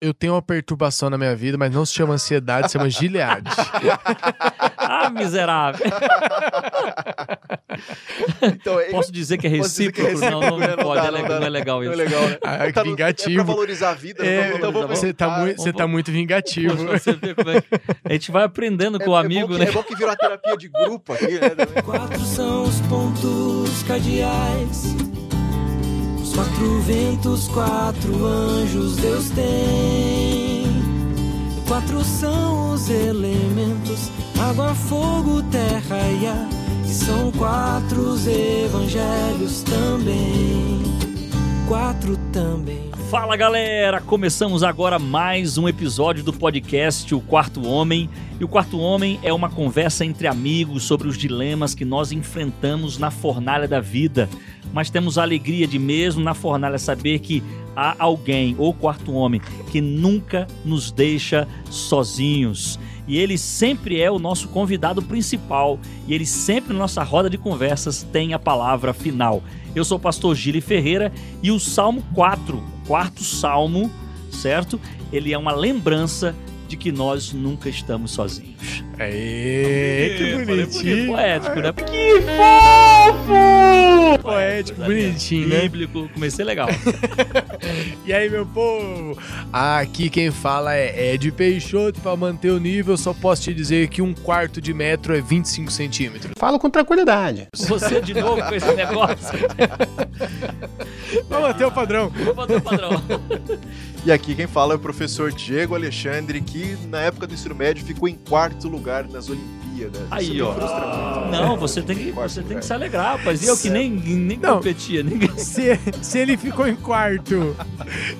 Eu tenho uma perturbação na minha vida, mas não se chama ansiedade, se chama Gilead. ah, miserável. então, Posso dizer que é recíproco? Que é recíproco não, não, não, pode, é não, é, legal isso. Não é legal, né? Ah, é tá vingativo. É pra valorizar a vida. É, então você tá, muito, você tá muito vingativo. Poxa, você é que... A gente vai aprendendo com o é, amigo, que, né? É bom que virou a terapia de grupo aqui, né? Quatro são os pontos cardeais quatro ventos, quatro anjos Deus tem. Quatro são os elementos: água, fogo, terra e ar. E são quatro os evangelhos também. Quatro também. Fala galera, começamos agora mais um episódio do podcast O Quarto Homem. E o Quarto Homem é uma conversa entre amigos sobre os dilemas que nós enfrentamos na fornalha da vida. Mas temos a alegria de, mesmo na fornalha, saber que há alguém, ou quarto homem, que nunca nos deixa sozinhos e ele sempre é o nosso convidado principal e ele sempre na nossa roda de conversas tem a palavra final. Eu sou o pastor Gili Ferreira e o Salmo 4, quarto salmo, certo? Ele é uma lembrança de que nós nunca estamos sozinhos. Aê, que bonitinho. Poético, né? Que fofo! Poético, bonitinho, né? Bíblico, comecei legal. e aí, meu povo? Aqui quem fala é Ed Peixoto. Para manter o nível, só posso te dizer que um quarto de metro é 25 centímetros. Falo com tranquilidade. Você de novo com esse negócio. Vamos manter o padrão. Vamos manter o padrão. E aqui quem fala é o professor Diego Alexandre, que na época do ensino médio ficou em quarto lugar nas Olimpíadas. Aí, ó. Não, você tem que, você tem que se alegrar, rapaz. E eu que nem, nem não, competia. Ninguém... Se, se ele ficou em quarto,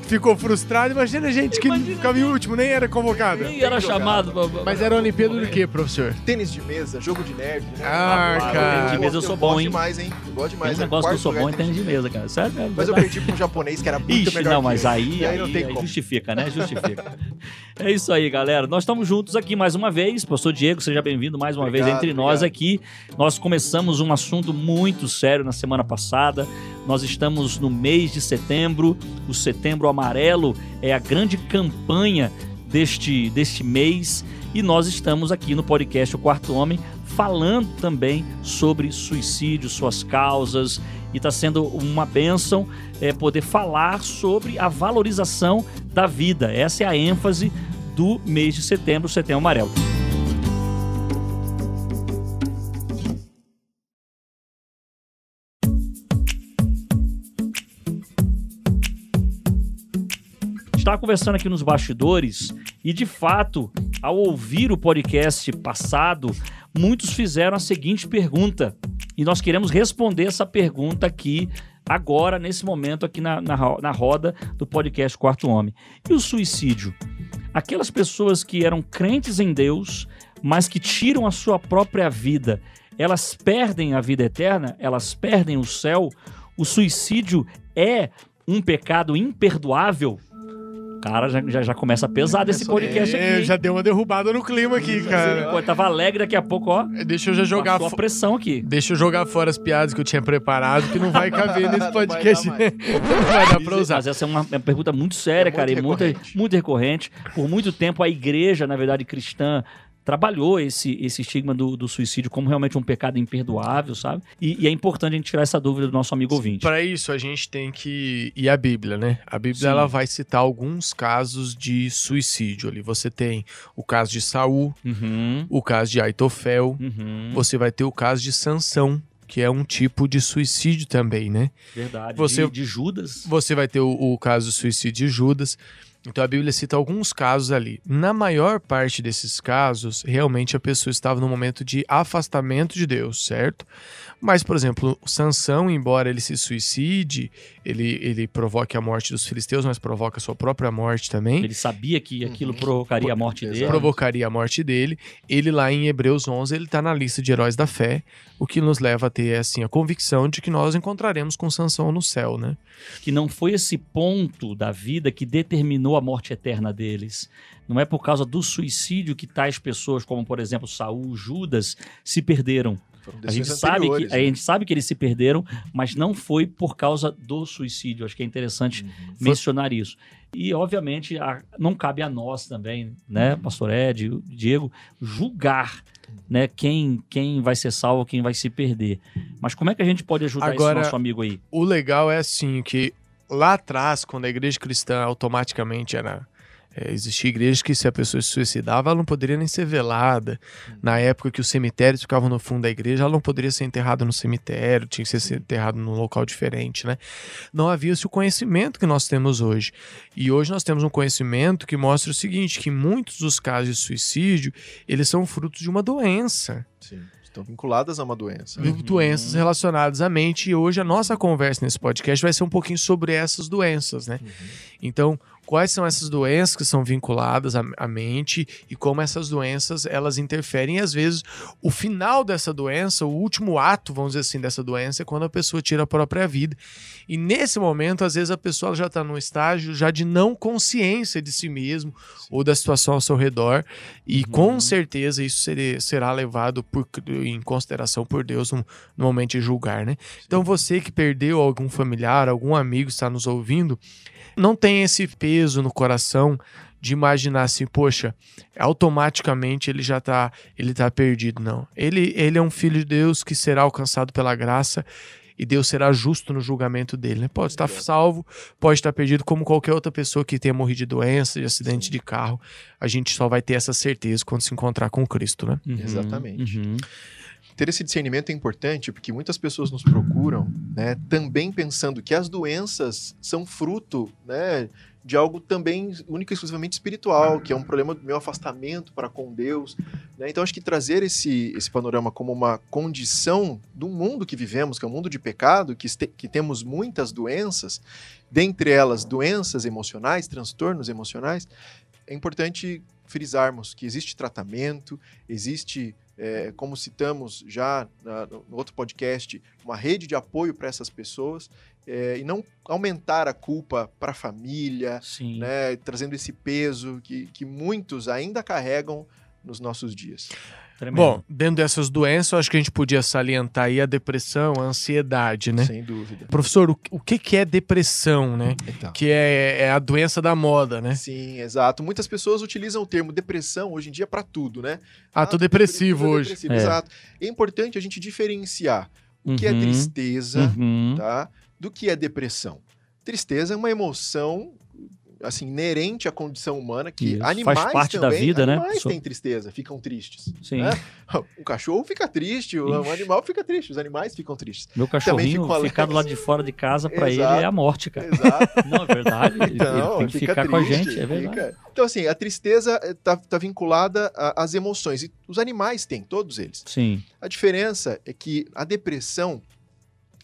ficou frustrado, imagina a gente que imagina ficava em último, nem era convocado. Nem era chamado. Pra... Mas era Olimpíada do quê, professor? Tênis de mesa, jogo de nerd. Né? Ah, ah cara. Tênis de mesa eu sou bom, hein? demais, hein? Eu gosto demais. Tem um negócio que eu sou bom em tênis de mesa, cara. Sério, é Mas eu perdi pra um japonês que era muito Ixi, melhor não, mas aí, aí, não tem aí justifica, né? Justifica. é isso aí, galera. Nós estamos juntos aqui mais uma vez. Pastor Diego, seja bem-vindo mais uma obrigado, vez entre obrigado. nós aqui. Nós começamos um assunto muito sério na semana passada. Nós estamos no mês de setembro. O Setembro Amarelo é a grande campanha deste, deste mês. E nós estamos aqui no podcast O Quarto Homem falando também sobre suicídio, suas causas e está sendo uma bênção é, poder falar sobre a valorização da vida. Essa é a ênfase do mês de setembro, Setembro Amarelo. Estava conversando aqui nos bastidores e, de fato, ao ouvir o podcast passado, muitos fizeram a seguinte pergunta: e nós queremos responder essa pergunta aqui, agora, nesse momento, aqui na, na, na roda do podcast Quarto Homem. E o suicídio? Aquelas pessoas que eram crentes em Deus, mas que tiram a sua própria vida, elas perdem a vida eterna? Elas perdem o céu? O suicídio é um pecado imperdoável? Cara, já, já, já começa pesado esse podcast é, aqui. Já deu uma derrubada no clima aqui, cara. Pô, tava alegre daqui a pouco, ó. Deixa eu já jogar fora. pressão aqui. Deixa eu jogar fora as piadas que eu tinha preparado, que não vai caber nesse podcast. não vai dar, não vai dar pra usar. Mas essa é uma, uma pergunta muito séria, é cara, muito e muito, muito recorrente. Por muito tempo, a igreja, na verdade, cristã, trabalhou esse, esse estigma do, do, suicídio como realmente um pecado imperdoável, sabe? E, e, é importante a gente tirar essa dúvida do nosso amigo ouvinte. Para isso, a gente tem que ir à Bíblia, né? A Bíblia ela vai citar alguns casos de suicídio ali. Você tem o caso de Saul, uhum. o caso de Aitofel, uhum. você vai ter o caso de Sansão, que é um tipo de suicídio também, né? Verdade. Você, de, de Judas. Você vai ter o, o caso do suicídio de Judas. Então a Bíblia cita alguns casos ali. Na maior parte desses casos, realmente a pessoa estava no momento de afastamento de Deus, certo? Mas, por exemplo, Sansão, embora ele se suicide, ele, ele provoque a morte dos filisteus, mas provoca a sua própria morte também. Ele sabia que aquilo uhum. provocaria a morte dele. Provocaria a morte dele. Ele lá em Hebreus 11, ele está na lista de heróis da fé, o que nos leva a ter assim a convicção de que nós encontraremos com Sansão no céu, né? Que não foi esse ponto da vida que determinou a morte eterna deles. Não é por causa do suicídio que tais pessoas, como por exemplo Saul, Judas, se perderam a gente, sabe que, né? a gente sabe que eles se perderam, mas não foi por causa do suicídio. Acho que é interessante uhum. mencionar isso. E, obviamente, a- não cabe a nós também, né, pastor Ed, Diego, julgar né, quem, quem vai ser salvo, quem vai se perder. Mas como é que a gente pode ajudar Agora- esse nosso amigo aí? O legal é assim, que lá atrás, quando a igreja cristã automaticamente era. É, existia igreja que se a pessoa se suicidava, ela não poderia nem ser velada. Na época que os cemitérios ficavam no fundo da igreja, ela não poderia ser enterrada no cemitério, tinha que ser enterrada num local diferente, né? Não havia-se o conhecimento que nós temos hoje. E hoje nós temos um conhecimento que mostra o seguinte, que muitos dos casos de suicídio, eles são frutos de uma doença. Sim. Estão vinculadas a uma doença. Uhum. doenças relacionadas à mente. E hoje a nossa conversa nesse podcast vai ser um pouquinho sobre essas doenças, né? Uhum. Então, quais são essas doenças que são vinculadas à, à mente e como essas doenças elas interferem? E às vezes o final dessa doença, o último ato, vamos dizer assim, dessa doença é quando a pessoa tira a própria vida. E nesse momento, às vezes a pessoa já está num estágio já de não consciência de si mesmo ou da situação ao seu redor. E com certeza isso seria- será levado por- em consideração por Deus no, no momento de julgar, né? Então você que perdeu algum familiar, algum amigo está nos ouvindo, não tem esse peso no coração de imaginar assim, poxa, automaticamente ele já tá, ele tá perdido, não. Ele, ele é um filho de Deus que será alcançado pela graça e Deus será justo no julgamento dele, né? Pode estar salvo, pode estar perdido como qualquer outra pessoa que tenha morrido de doença, de acidente de carro. A gente só vai ter essa certeza quando se encontrar com Cristo, né? Uhum, Exatamente. uhum. Ter esse discernimento é importante porque muitas pessoas nos procuram, né, também pensando que as doenças são fruto, né, de algo também único e exclusivamente espiritual, que é um problema do meu afastamento para com Deus. né? Então, acho que trazer esse, esse panorama como uma condição do mundo que vivemos, que é um mundo de pecado, que, este- que temos muitas doenças, dentre elas doenças emocionais, transtornos emocionais, é importante frisarmos que existe tratamento, existe, é, como citamos já na- no outro podcast, uma rede de apoio para essas pessoas é, e não aumentar a culpa para a família, né, trazendo esse peso que, que muitos ainda carregam nos nossos dias. Tremendo. Bom, dentro dessas doenças, eu acho que a gente podia salientar aí a depressão, a ansiedade, né? Sem dúvida. Professor, o, o que, que é depressão, né? Então. Que é, é a doença da moda, né? Sim, exato. Muitas pessoas utilizam o termo depressão hoje em dia para tudo, né? Ah, tô depressivo tudo é hoje. depressivo, É. Exato. É importante a gente diferenciar o que é Uhum, tristeza, uhum. tá? Do que é depressão. Tristeza é uma emoção assim inerente à condição humana que Isso, faz animais parte da também, vida, né? animais têm tristeza, ficam tristes. Sim. né? Um cachorro fica triste, Ixi. animal fica triste, os animais ficam tristes. Meu cachorrinho ficar do lado de fora de casa, pra ele é a morte, cara. Exato. Não, é verdade. Ele- Então, tem que fica ficar com a triste, gente, é verdade. fica- Então, assim, a tristeza está tá vinculada às emoções. E os animais têm, todos eles. Sim. A diferença é que a depressão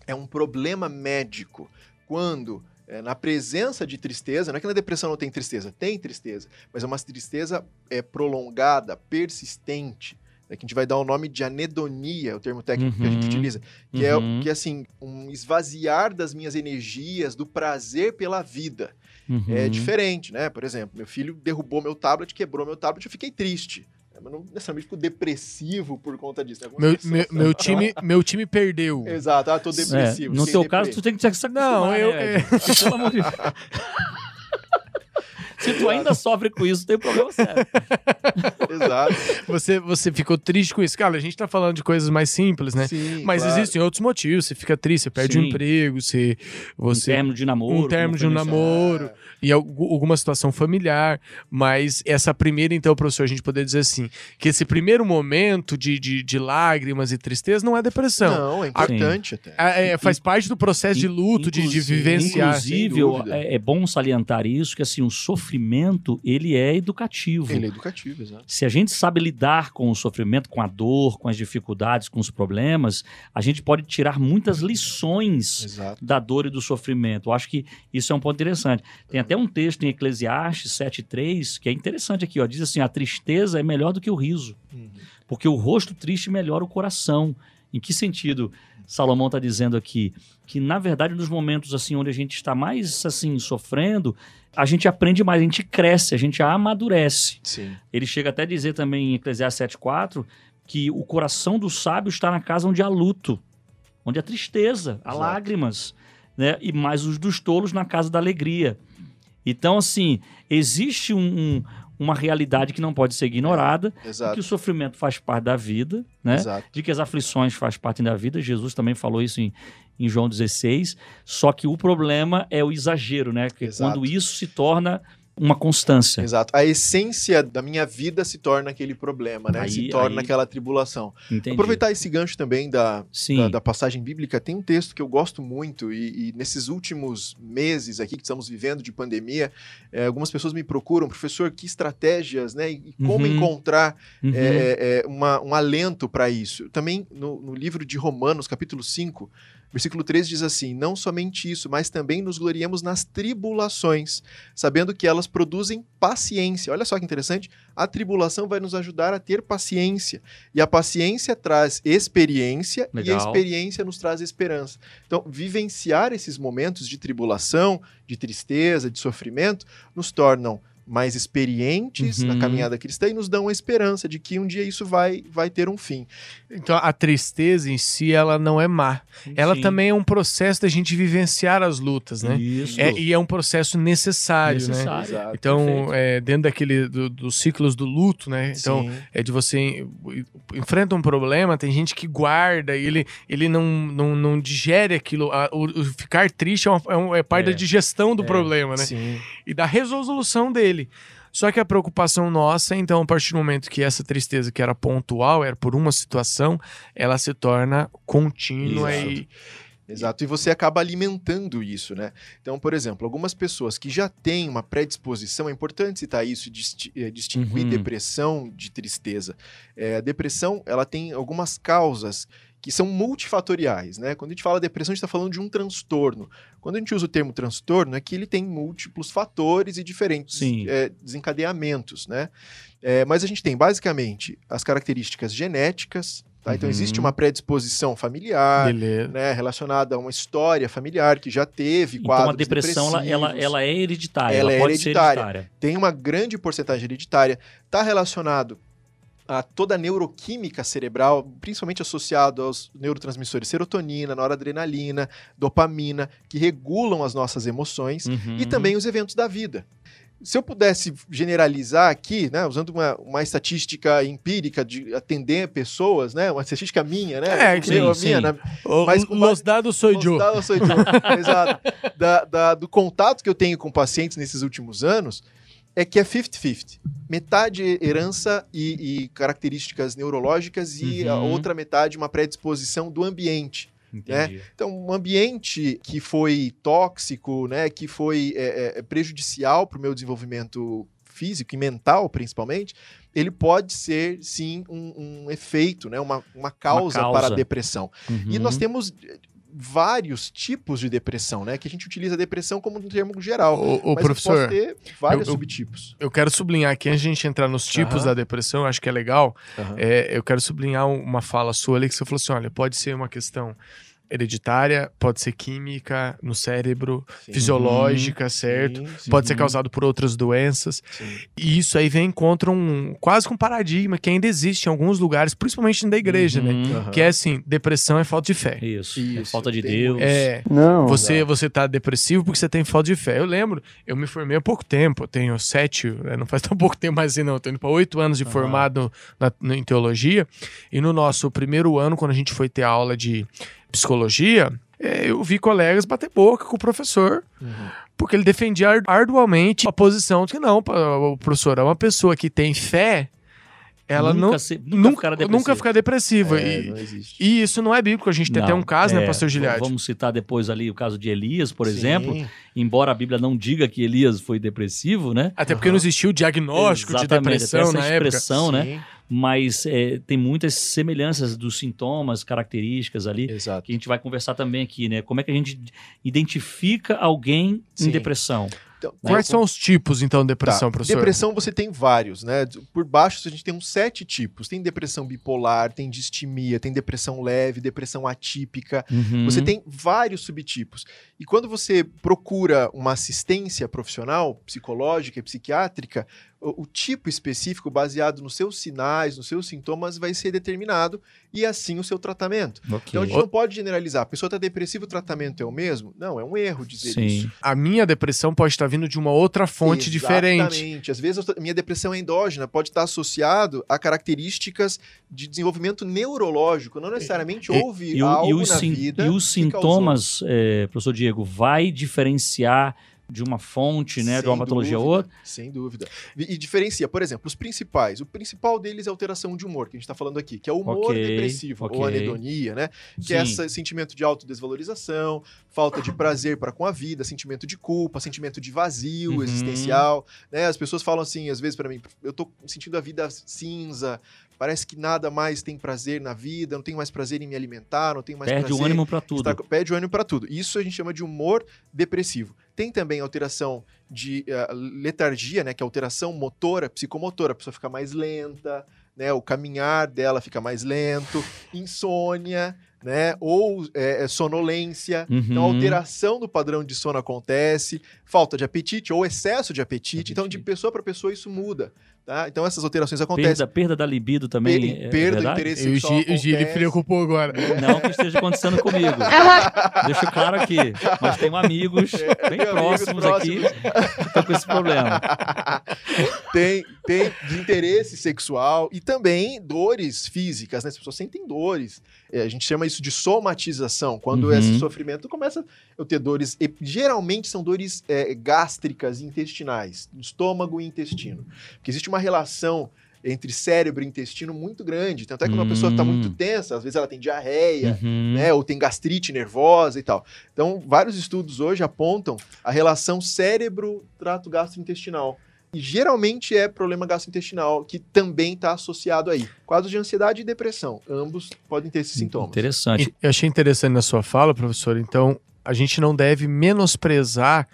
é um problema médico quando, é, na presença de tristeza, não é que na depressão não tem tristeza, tem tristeza, mas é uma tristeza é, prolongada, persistente, né, que a gente vai dar o nome de anedonia, é o termo técnico que a gente Uhum. utiliza, que é, Uhum. que é assim, um esvaziar das minhas energias, do prazer pela vida. É Uhum. diferente, né? Por exemplo, meu filho derrubou meu tablet, quebrou meu tablet, eu fiquei triste. Mas não necessariamente fico depressivo por conta disso. né? Meu, meu, meu time, meu time perdeu. Exato, ah, tô É, depressivo. no fiquei teu deprê. caso, tu tem que se acostumar, Não, né, eu- Ed? Porque, Pelo amor de Deus. Se tu ainda sofre com isso, tem problema sério. Exato. Você, você ficou triste com isso. Cara, a gente tá falando de coisas mais simples, né? Sim, Mas claro. existem outros motivos. Você fica triste, você perde o Sim. emprego, você. você um término de namoro. um término como de um namoro. e algu- alguma situação familiar, mas essa primeira, então, professor, a gente poder dizer assim, que esse primeiro momento de, de, de lágrimas e tristeza não é depressão. Não, é importante até. É, é, faz parte do processo de luto, de, de Inclusive- vivenciar. Inclusive, é, é bom salientar isso, que assim, o sofrimento, ele é educativo. Ele é educativo, exato. Se a gente sabe lidar com o sofrimento, com a dor, com as dificuldades, com os problemas, a gente pode tirar muitas lições Exato. da dor e do sofrimento. Eu acho que isso é um ponto interessante. Tem até um texto em Eclesiastes 7.3 que é interessante aqui. Ó. Diz assim, a tristeza é melhor do que o riso, Uhum. porque o rosto triste melhora o coração. Em que sentido Salomão está dizendo aqui? Que, na verdade, nos momentos assim onde a gente está mais assim sofrendo, a gente aprende mais, a gente cresce, a gente amadurece. Sim. Ele chega até a dizer também em Eclesiastes 7.4 que o coração do sábio está na casa onde há luto, onde há tristeza, há Exato. lágrimas, né? E mais os dos tolos na casa da alegria. Então, assim, existe um- um- uma realidade que não pode ser ignorada, que Exato. o sofrimento faz parte da vida, né? Exato. De que as aflições faz parte da vida. Jesus também falou isso em, em João 16. Só que o problema é o exagero, né? Que é quando isso se torna uma constância. Exato. A essência da minha vida se torna aquele problema, né? Aí- se torna aí- aquela tribulação. Entendi. Aproveitar esse gancho também da, da, da passagem bíblica, tem um texto que eu gosto muito, e, e nesses últimos meses aqui que estamos vivendo de pandemia, eh, algumas pessoas me procuram, professor, que estratégias, né? E, e como Uhum. encontrar Uhum. é, é, uma- um alento para isso. Também no, no livro de Romanos, capítulo 5, versículo 3 diz assim: Não somente isso, mas também nos gloriamos nas tribulações, sabendo que elas produzem paciência. Olha só que interessante. A tribulação vai nos ajudar a ter paciência. E a paciência traz experiência, e a Legal. experiência nos traz esperança. Então, vivenciar esses momentos de tribulação, de tristeza, de sofrimento, nos tornam mais experientes na Uhum. caminhada cristã e nos dão a esperança de que um dia isso vai, vai ter um fim. Então a tristeza em si, ela não é má. Ela Sim. também é um processo da gente vivenciar as lutas, né? Isso. É, e é um processo necessário, né? Necessário. Exato. Então, é, dentro daquele do- dos ciclos do luto, né? Então, Sim. é de você en- enfrenta um problema, tem gente que guarda e ele, ele não, não, não digere aquilo. A- o, o ficar triste é, uma- é um- é parte É. da digestão do É. problema, né? Sim. E da resolução dele. Só que a preocupação nossa, então, a partir do momento que essa tristeza que era pontual, era por uma situação, ela se torna contínua Isso. e. Exato, e você acaba alimentando isso, né? Então, por exemplo, algumas pessoas que já têm uma predisposição, é importante citar isso, disti- eh, distinguir Uhum. depressão de tristeza. Eh, a depressão, ela tem algumas causas que são multifatoriais, né? Quando a gente fala depressão, a gente está falando de um transtorno. Quando a gente usa o termo transtorno, é que ele tem múltiplos fatores e diferentes eh, desencadeamentos, né? Eh, mas a gente tem, basicamente, as características genéticas, tá? Então, Uhum. existe uma predisposição familiar, né, relacionada a uma história familiar que já teve Então quadros a depressão ela, ela, ela é hereditária. Ela Ela, é hereditária. hereditária. tem uma grande porcentagem hereditária, está relacionado a toda a neuroquímica cerebral, principalmente associado aos neurotransmissores serotonina, noradrenalina, dopamina, que regulam as nossas emoções, Uhum. e também os eventos da vida. Se eu pudesse generalizar aqui, né, usando uma, uma estatística empírica de atender pessoas, né, uma estatística minha, né, É, sim, minha, sim. na- O- Mas Los base- dados sou eu. Gustavo sou eu. Exato. Da- da- do contato que eu tenho com pacientes nesses últimos anos, é que é 50-50. Metade herança e, e características neurológicas e a Uhum. outra metade uma predisposição do ambiente. Entendi. Então, um ambiente que foi tóxico, né, que foi é, é, prejudicial para o meu desenvolvimento físico e mental, principalmente, ele pode ser, sim, um, um efeito, né, uma, uma, causa causa. para a depressão. E Uhum. nós temos eh, vários tipos de depressão, né? Que a gente utiliza depressão como um termo geral. O, o mas professor, posso ter vários eu- subtipos. eu quero sublinhar aqui, antes de a gente entrar nos tipos da depressão, eu acho que é legal. É, eu quero sublinhar uma fala sua ali que você falou assim: olha, pode ser uma questão hereditária, pode ser química no cérebro, Sim. fisiológica, certo? Sim, sim, Pode ser Uhum. causado por outras doenças. sim. E isso aí vem contra um quase que um paradigma que ainda existe em alguns lugares, principalmente da igreja, né? Uhum. Que é assim, depressão é falta de fé. Isso. É Isso, falta de tem Deus. É, Não. você, você tá depressivo porque você tem falta de fé. Eu lembro, eu me formei há pouco tempo, eu tenho sete, né, não faz tão pouco tempo mais assim não, eu tô indo para oito anos de Aham. formado na, na- em teologia, e no nosso primeiro ano, quando a gente foi ter aula de psicologia, é, eu vi colegas bater boca com o professor, Uhum. porque ele defendia ar- arduamente a posição de que não, o professor é uma pessoa que tem fé, ela nunca não, se- nunca, nunca, ficará nunca depressiva. É, e, e isso não é bíblico, a gente tem até Não, um caso, né, é, pastor Giliardi? Vamos citar depois ali o caso de Elias, por Sim. exemplo. Embora a Bíblia não diga que Elias foi depressivo, né? Até porque Aham. não existia o diagnóstico de Exatamente, depressão até essa na época. expressão, né? Sim, Mas é, tem muitas semelhanças dos sintomas, características ali, Exato. que a gente vai conversar também aqui, né? Como é que a gente identifica alguém Sim. em depressão? Então, Quais são os tipos, então, de depressão, Tá. professor? Depressão você tem vários, né? Por baixo a gente tem uns sete tipos. Tem depressão bipolar, tem distimia, tem depressão leve, depressão atípica. Uhum. Você tem vários subtipos. E quando você procura uma assistência profissional, psicológica e psiquiátrica, o, o tipo específico, baseado nos seus sinais, nos seus sintomas, vai ser determinado e assim o seu tratamento. Ok. Então a gente não pode generalizar. A pessoa está depressiva, o tratamento é o mesmo? Não, é um erro dizer isso. Sim. A minha depressão pode estar vindo de uma outra fonte diferente. Exatamente. Às vezes a minha depressão é endógena, pode estar associado a características de desenvolvimento neurológico. Não necessariamente houve E, algo e os, na vida e os sintomas, eh, professor Diego, vai diferenciar de uma fonte, né, de uma Sem patologia a dúvida, outra? Sem dúvida. E, e diferencia, por exemplo, os principais. O principal deles é a alteração de humor, que a gente está falando aqui, que é o humor Ok, depressivo, ok. ou anedonia, né? Que é esse sentimento de autodesvalorização, falta de prazer para com a vida, sentimento de culpa, sentimento de vazio Uhum. existencial. Né? As pessoas falam assim, às vezes para mim, eu tô sentindo a vida cinza, parece que nada mais tem prazer na vida, não tenho mais prazer em me alimentar, não tenho mais Perde prazer o ânimo para tudo. Está- perde o ânimo para tudo. Isso a gente chama de humor depressivo. Tem também alteração de eh, letargia, né, que é alteração motora, psicomotora, a pessoa fica mais lenta, né, o caminhar dela fica mais lento, insônia, né, ou eh, sonolência. Então, Uhum. alteração do padrão de sono acontece, falta de apetite ou excesso de apetite. Então, de Apetite. pessoa para pessoa, isso muda. Tá? Então, essas alterações acontecem. Perda, perda da libido também. Per- é perda do verdade? interesse o sexual o Gi, ele acontece. preocupou agora. Não que esteja acontecendo comigo. Deixo claro aqui. Mas tenho amigos bem Tem amigos próximos aqui que estão com esse problema. tem, tem desinteresse sexual e também dores físicas, né? As pessoas sentem dores. É, a gente chama isso de somatização, quando Uhum. esse sofrimento começa a ter dores. e geralmente são dores é, gástricas e intestinais, estômago e intestino. Porque existe uma relação entre cérebro e intestino muito grande. Tanto é que uma pessoa está muito Hum. tensa, às vezes ela tem diarreia, Uhum. né, ou tem gastrite nervosa e tal. Então, vários estudos hoje apontam a relação cérebro-trato gastrointestinal. E geralmente é problema gastrointestinal que também está associado aí. Quadros de ansiedade e depressão, ambos podem ter esses sintomas. Interessante. E Eu achei interessante na sua fala, professor. Então, a gente não deve menosprezar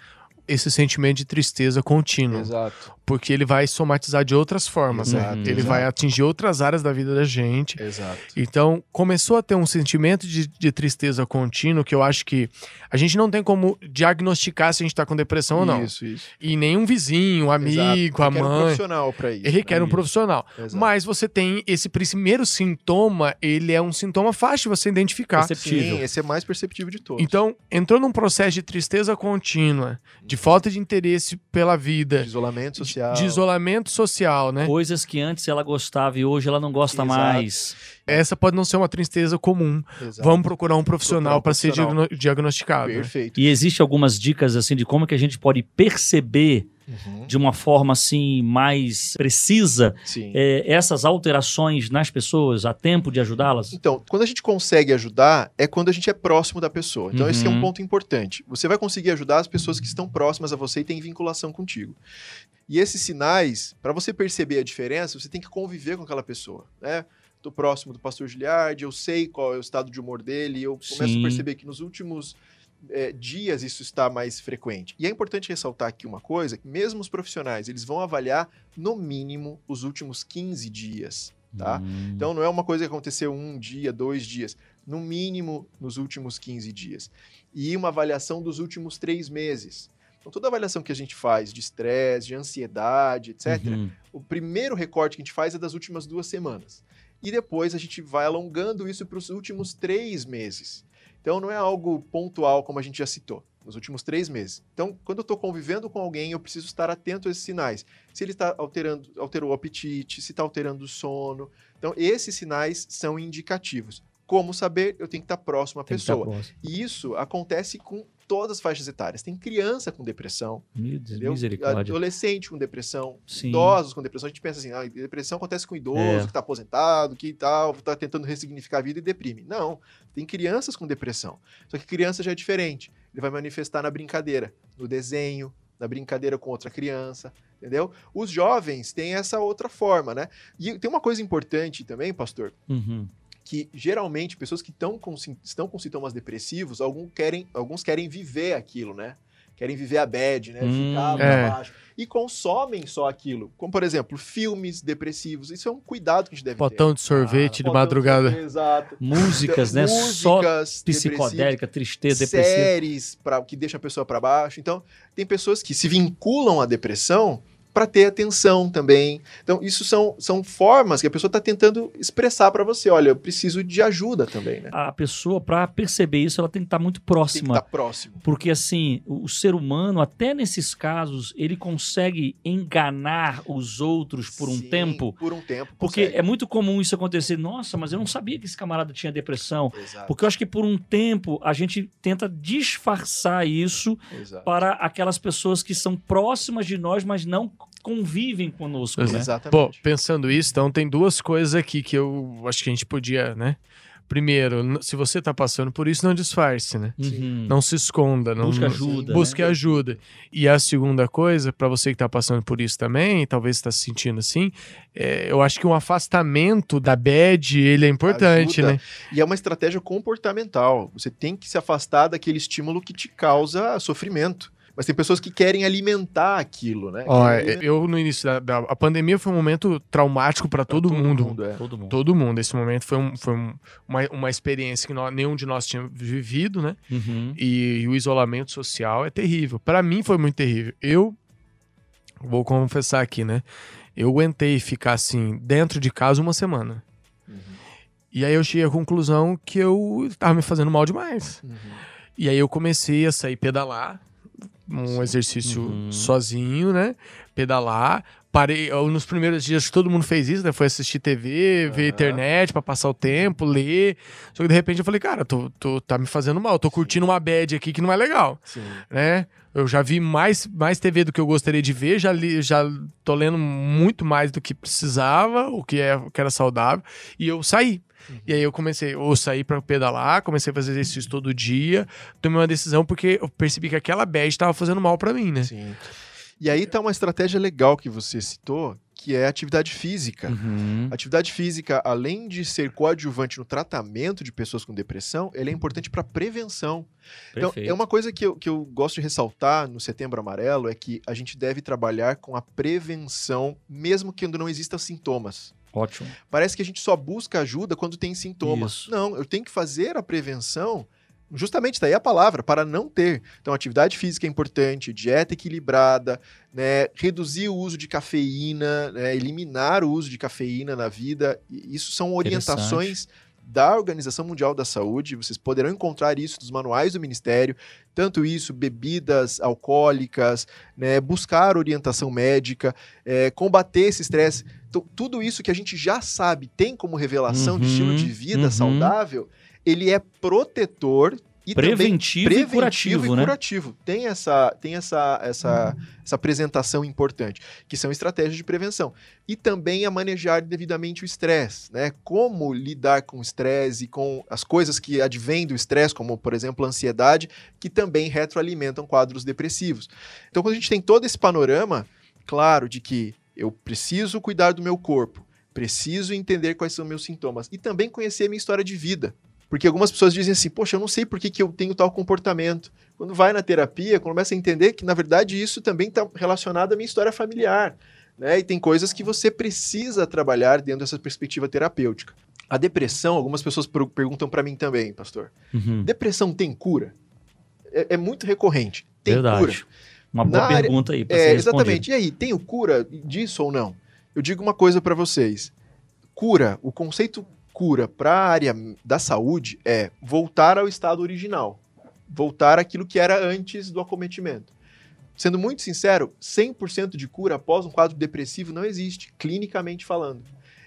esse sentimento de tristeza contínuo, Exato. Porque ele vai somatizar de outras formas, né? Ele exato. vai atingir outras áreas da vida da gente. Exato. Então, começou a ter um sentimento de, de tristeza contínuo que eu acho que a gente não tem como diagnosticar se a gente tá com depressão ou não. Isso, isso. E nenhum vizinho, amigo, Exato. a Requer um mãe. profissional para isso. requer um Isso. profissional. Exato. Mas você tem esse primeiro sintoma, ele é um sintoma fácil de você identificar. Perceptível. Sim, esse é mais perceptível de todos. Então, entrou num processo de tristeza contínua, de falta de interesse pela de vida, isolamento social. De isolamento social, né? Coisas que antes ela gostava e hoje ela não gosta Exato. mais. Essa pode não ser uma tristeza comum. Exato. Vamos procurar um profissional um para ser diagnosticado. né? Perfeito. E existe algumas dicas assim de como que a gente pode perceber Uhum. de uma forma assim mais precisa é, essas alterações nas pessoas a tempo de ajudá-las? Então, quando a gente consegue ajudar, é quando a gente é próximo da pessoa. Então, esse é um Uhum. ponto importante. Você vai conseguir ajudar as pessoas que estão próximas a você e têm vinculação contigo. E esses sinais, para você perceber a diferença, você tem que conviver com aquela pessoa, né? Tô próximo do pastor Giliardi, eu sei qual é o estado de humor dele, e eu começo Sim. a perceber que nos últimos eh, dias isso está mais frequente. E é importante ressaltar aqui uma coisa, que mesmo os profissionais, eles vão avaliar no mínimo os últimos 15 dias, tá? Hum. Então não é uma coisa que aconteceu um dia, dois dias, no mínimo nos últimos 15 dias. E uma avaliação dos últimos três meses. Então toda avaliação que a gente faz de estresse, de ansiedade, etc., Uhum. o primeiro recorte que a gente faz é das últimas duas semanas. E depois a gente vai alongando isso para os últimos três meses. Então não é algo pontual, como a gente já citou, nos últimos três meses. Então, quando eu estou convivendo com alguém, eu preciso estar atento a esses sinais. Se ele está alterando, alterou o apetite, se está alterando o sono. Então, esses sinais são indicativos. Como saber? Eu tenho que estar próximo à Tem pessoa. próximo. E isso acontece com todas as faixas etárias. Tem criança com depressão. Adolescente com depressão, Sim. idosos com depressão. A gente pensa assim, ah, depressão acontece com idoso, É. que está aposentado, que tal, está tentando ressignificar a vida e deprime. Não, tem crianças com depressão. Só que criança já é diferente. Ele vai manifestar na brincadeira, no desenho, na brincadeira com outra criança, entendeu? Os jovens têm essa outra forma, né? E tem uma coisa importante também, pastor, Uhum. Que geralmente pessoas que estão com, estão com sintomas depressivos, alguns querem, alguns querem viver aquilo, né? Querem viver a bad, né? Hum, Ficar é. baixo. E consomem só aquilo. Como, por exemplo, filmes depressivos. Isso é um cuidado que a gente deve ter. Potão de sorvete de Potão madrugada. sorvete, Exato. Músicas, né? Só Músicas psicodélica, tristeza, depressiva. séries pra, que deixam a pessoa para baixo. Então, tem pessoas que se vinculam à depressão para ter atenção também. Então, isso são, são formas que a pessoa está tentando expressar para você. Olha, eu preciso de ajuda também, né? A pessoa, para perceber isso, ela tem que estar muito Tem que próxima. estar próximo. Porque, assim, o, o ser humano, até nesses casos, ele consegue enganar os outros por um Sim, tempo. Por um tempo. Porque consegue. é muito comum isso acontecer. Nossa, mas eu não sabia que esse camarada tinha depressão. Exato, Porque eu acho que por um tempo a gente tenta disfarçar isso exato. para aquelas pessoas que são próximas de nós, mas não convivem conosco, né? Pô, Exatamente. pensando isso, então tem duas coisas aqui que eu acho que a gente podia, né? Primeiro, se você tá passando por isso, não disfarce, né? Uhum. Não se esconda, não Busca não- ajuda, Busque né? ajuda. E a segunda coisa, pra você que tá passando por isso também, talvez está se sentindo assim, é, eu acho que um afastamento da bad, ele é importante, Ajuda. né? E é uma estratégia comportamental. Você tem que se afastar daquele estímulo que te causa sofrimento. Mas tem pessoas que querem alimentar aquilo, né? Ó, alimentar eu no início da, da a pandemia foi um momento traumático pra todo, mundo. é. Todo mundo. Todo mundo. Esse momento foi, um- foi um- uma, uma experiência que nó- nenhum de nós tinha vivido, né? Uhum. E, o isolamento social é terrível. Pra mim foi muito terrível. Eu vou confessar aqui, né? Eu aguentei ficar assim dentro de casa uma semana. Uhum, E aí eu cheguei à conclusão que eu tava me fazendo mal demais. uhum. E aí eu comecei a sair pedalar, um exercício Uhum. sozinho, né? Pedalar. Parei, nos primeiros dias todo mundo fez isso, né? Foi assistir TV, ver internet pra passar o tempo, ler. Só que de repente eu falei, cara, tô, tô- tá me fazendo mal, tô curtindo uma bad aqui que não é legal, Sim. né? Eu já vi mais, mais TV do que eu gostaria de ver, já, li, já tô lendo muito mais do que precisava, o que, é, o que era saudável, e eu saí. E aí eu comecei, eu saí pra pedalar, comecei a fazer exercício todo dia, tomei uma decisão porque eu percebi que aquela bad tava fazendo mal pra mim, né? Sim. E aí tá uma estratégia legal que você citou, que é a atividade física. Uhum. Atividade física, além de ser coadjuvante no tratamento de pessoas com depressão, ele é importante para prevenção. Então, Perfeito. é uma coisa que eu, que eu gosto de ressaltar no Setembro Amarelo é que a gente deve trabalhar com a prevenção, mesmo que não existam sintomas. Ótimo. Parece que a gente só busca ajuda quando tem sintomas. Isso. Não, eu tenho que fazer a prevenção. Justamente, daí a palavra, para não ter. Então, atividade física é importante, dieta equilibrada, né, reduzir o uso de cafeína, né, eliminar o uso de cafeína na vida. Isso são orientações da Organização Mundial da Saúde. Vocês poderão encontrar isso nos manuais do Ministério. Tanto isso, bebidas alcoólicas, né, buscar orientação médica, é, combater esse estresse. Então, tudo isso que a gente já sabe tem como revelação de Uhum, estilo de vida uhum. saudável, ele é protetor e também Preventivo, e curativo, e né? curativo. Tem essa tem essa essa essa apresentação importante, que são estratégias de prevenção. E também a manejar devidamente o estresse, né? Como lidar com o estresse e com as coisas que advêm do estresse, como por exemplo a ansiedade, que também retroalimentam quadros depressivos. Então quando a gente tem todo esse panorama, claro, de que eu preciso cuidar do meu corpo, preciso entender quais são meus sintomas e também conhecer a minha história de vida. Porque algumas pessoas dizem assim, poxa, eu não sei por que, que eu tenho tal comportamento. Quando vai na terapia, começa a entender que, na verdade, isso também está relacionado à minha história familiar. Né? E tem coisas que você precisa trabalhar dentro dessa perspectiva terapêutica. A depressão, algumas pessoas per- perguntam para mim também, pastor. Uhum. Depressão tem cura? É, é muito recorrente. Tem Verdade. cura. Uma boa Na área- pergunta aí para É, exatamente. E aí, tem cura disso ou não? Eu digo uma coisa para vocês. Cura, o conceito cura para a área da saúde é voltar ao estado original. Voltar àquilo que era antes do acometimento. Sendo muito sincero, 100% de cura após um quadro depressivo não existe, clinicamente falando.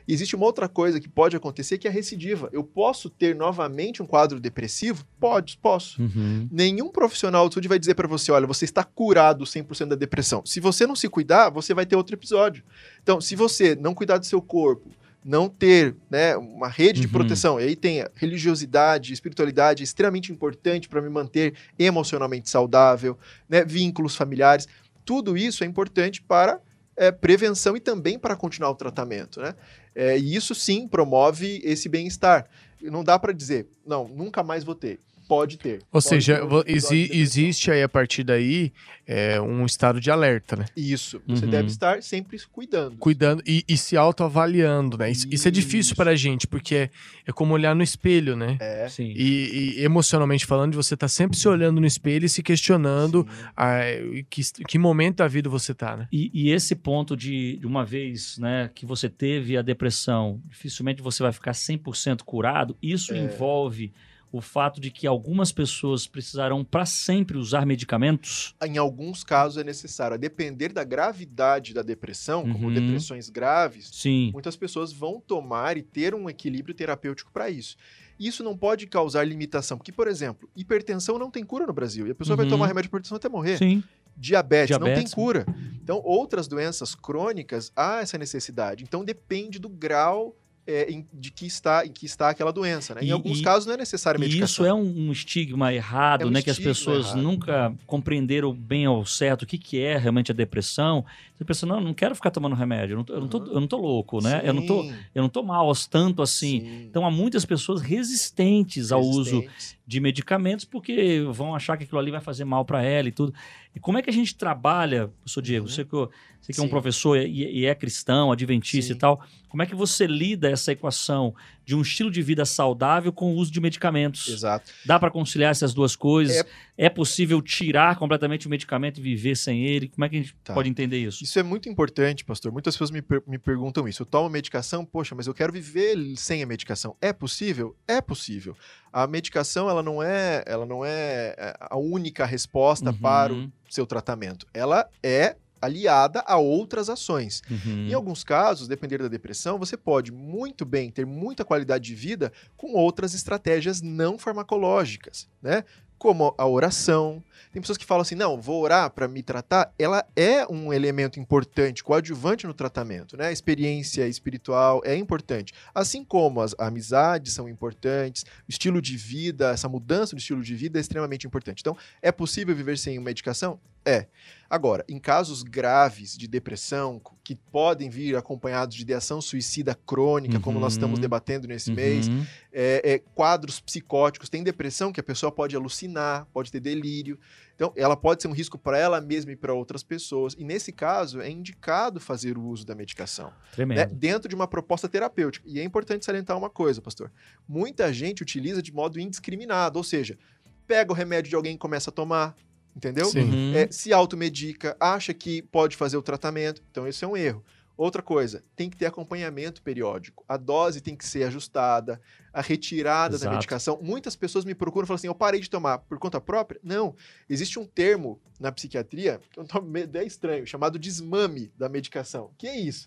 E existe uma outra coisa que pode acontecer que é a recidiva. Eu posso ter novamente um quadro depressivo? Pode, posso. Uhum. Nenhum profissional de saúde vai dizer para você, olha, você está curado 100% da depressão. Se você não se cuidar, você vai ter outro episódio. Então, se você não cuidar do seu corpo, não ter né, uma rede de Uhum. proteção, e aí tem a religiosidade, espiritualidade extremamente importante para me manter emocionalmente saudável, né, vínculos familiares, tudo isso é importante para é, prevenção e também para continuar o tratamento, né? É, e isso sim promove esse bem-estar. Não dá para dizer, não, nunca mais vou ter. Pode ter. Ou Pode seja, ter um exi- existe aí a partir daí é, um estado de alerta, né? Isso. Você Uhum. deve estar sempre cuidando. Cuidando e, e se autoavaliando, né? Isso, isso é difícil para a gente, porque é, é como olhar no espelho, né? É. Sim. E, e emocionalmente falando, você tá sempre se olhando no espelho e se questionando ah, que, que momento da vida você tá, né? E, e esse ponto de, de uma vez né, que você teve a depressão, dificilmente você vai ficar 100% curado, isso É. envolve o fato de que algumas pessoas precisarão para sempre usar medicamentos? Em alguns casos é necessário. A depender da gravidade da depressão, como Uhum. depressões graves, Sim. muitas pessoas vão tomar e ter um equilíbrio terapêutico para isso. Isso não pode causar limitação, porque, por exemplo, hipertensão não tem cura no Brasil. E a pessoa vai Uhum. tomar remédio para hipertensão até morrer. Sim. Diabetes, não Diabetes. tem cura. Então, outras doenças crônicas há essa necessidade. Então, depende do grau é, em, de que está, em que está aquela doença. Né? Em E- alguns e- casos não é necessária E medicação. isso é um, um estigma errado, É um né? Que as estigma pessoas errado. nunca compreenderam bem ao certo o que, que é realmente a depressão. Você pensa, não, eu não quero ficar tomando remédio, eu não tô, eu não tô, eu não tô louco, né? Eu não tô, eu não tô mal tanto assim. sim. Então há muitas pessoas resistentes ao uso. De medicamentos porque vão achar que aquilo ali vai fazer mal para ela e tudo. E como é que a gente trabalha, professor Diego? Uhum. Você que, eu- você que é um professor e, e é cristão, adventista Sim. e tal, como é que você lida essa equação de um estilo de vida saudável com o uso de medicamentos? Exato. Dá para conciliar essas duas coisas? É- É... possível tirar completamente o medicamento e viver sem ele? Como é que a gente Tá. pode entender isso? Isso é muito importante, pastor. Muitas pessoas me, per- me perguntam isso. Eu tomo medicação, poxa, mas eu quero viver sem a medicação. É possível? É possível. A medicação, ela não é, ela não é é, a única resposta Uhum, para o seu tratamento. Ela é aliada a outras ações. uhum. Em alguns casos, depender da depressão, você pode muito bem ter muita qualidade de vida com outras estratégias não farmacológicas, né? Como a oração. Tem pessoas que falam assim: não, vou orar para me tratar. Ela é um elemento importante, coadjuvante no tratamento, né? A experiência espiritual é importante. Assim como as amizades são importantes, o estilo de vida, essa mudança do estilo de vida é extremamente importante. Então, é possível viver sem medicação? É. Agora, em casos graves de depressão, que podem vir acompanhados de ideação suicida crônica, como nós estamos Uhum. debatendo nesse mês, Uhum. é, é, quadros psicóticos, tem depressão que a pessoa pode alucinar, pode ter delírio. Então, ela pode ser um risco para ela mesma e para outras pessoas. E nesse caso, é indicado fazer o uso da medicação Tremendo. né, dentro de uma proposta terapêutica. E é importante salientar uma coisa, pastor. Muita gente utiliza de modo indiscriminado, ou seja, pega o remédio de alguém e começa a tomar, entendeu? Sim. É, se automedica, acha que pode fazer o tratamento. Então, esse é um erro. Outra coisa, tem que ter acompanhamento periódico. A dose tem que ser ajustada, a retirada Exato. da medicação. Muitas pessoas me procuram e falam assim: eu parei de tomar por conta própria? Não. Existe um termo na psiquiatria, que é um meio- é estranho, chamado desmame da medicação. Que é isso?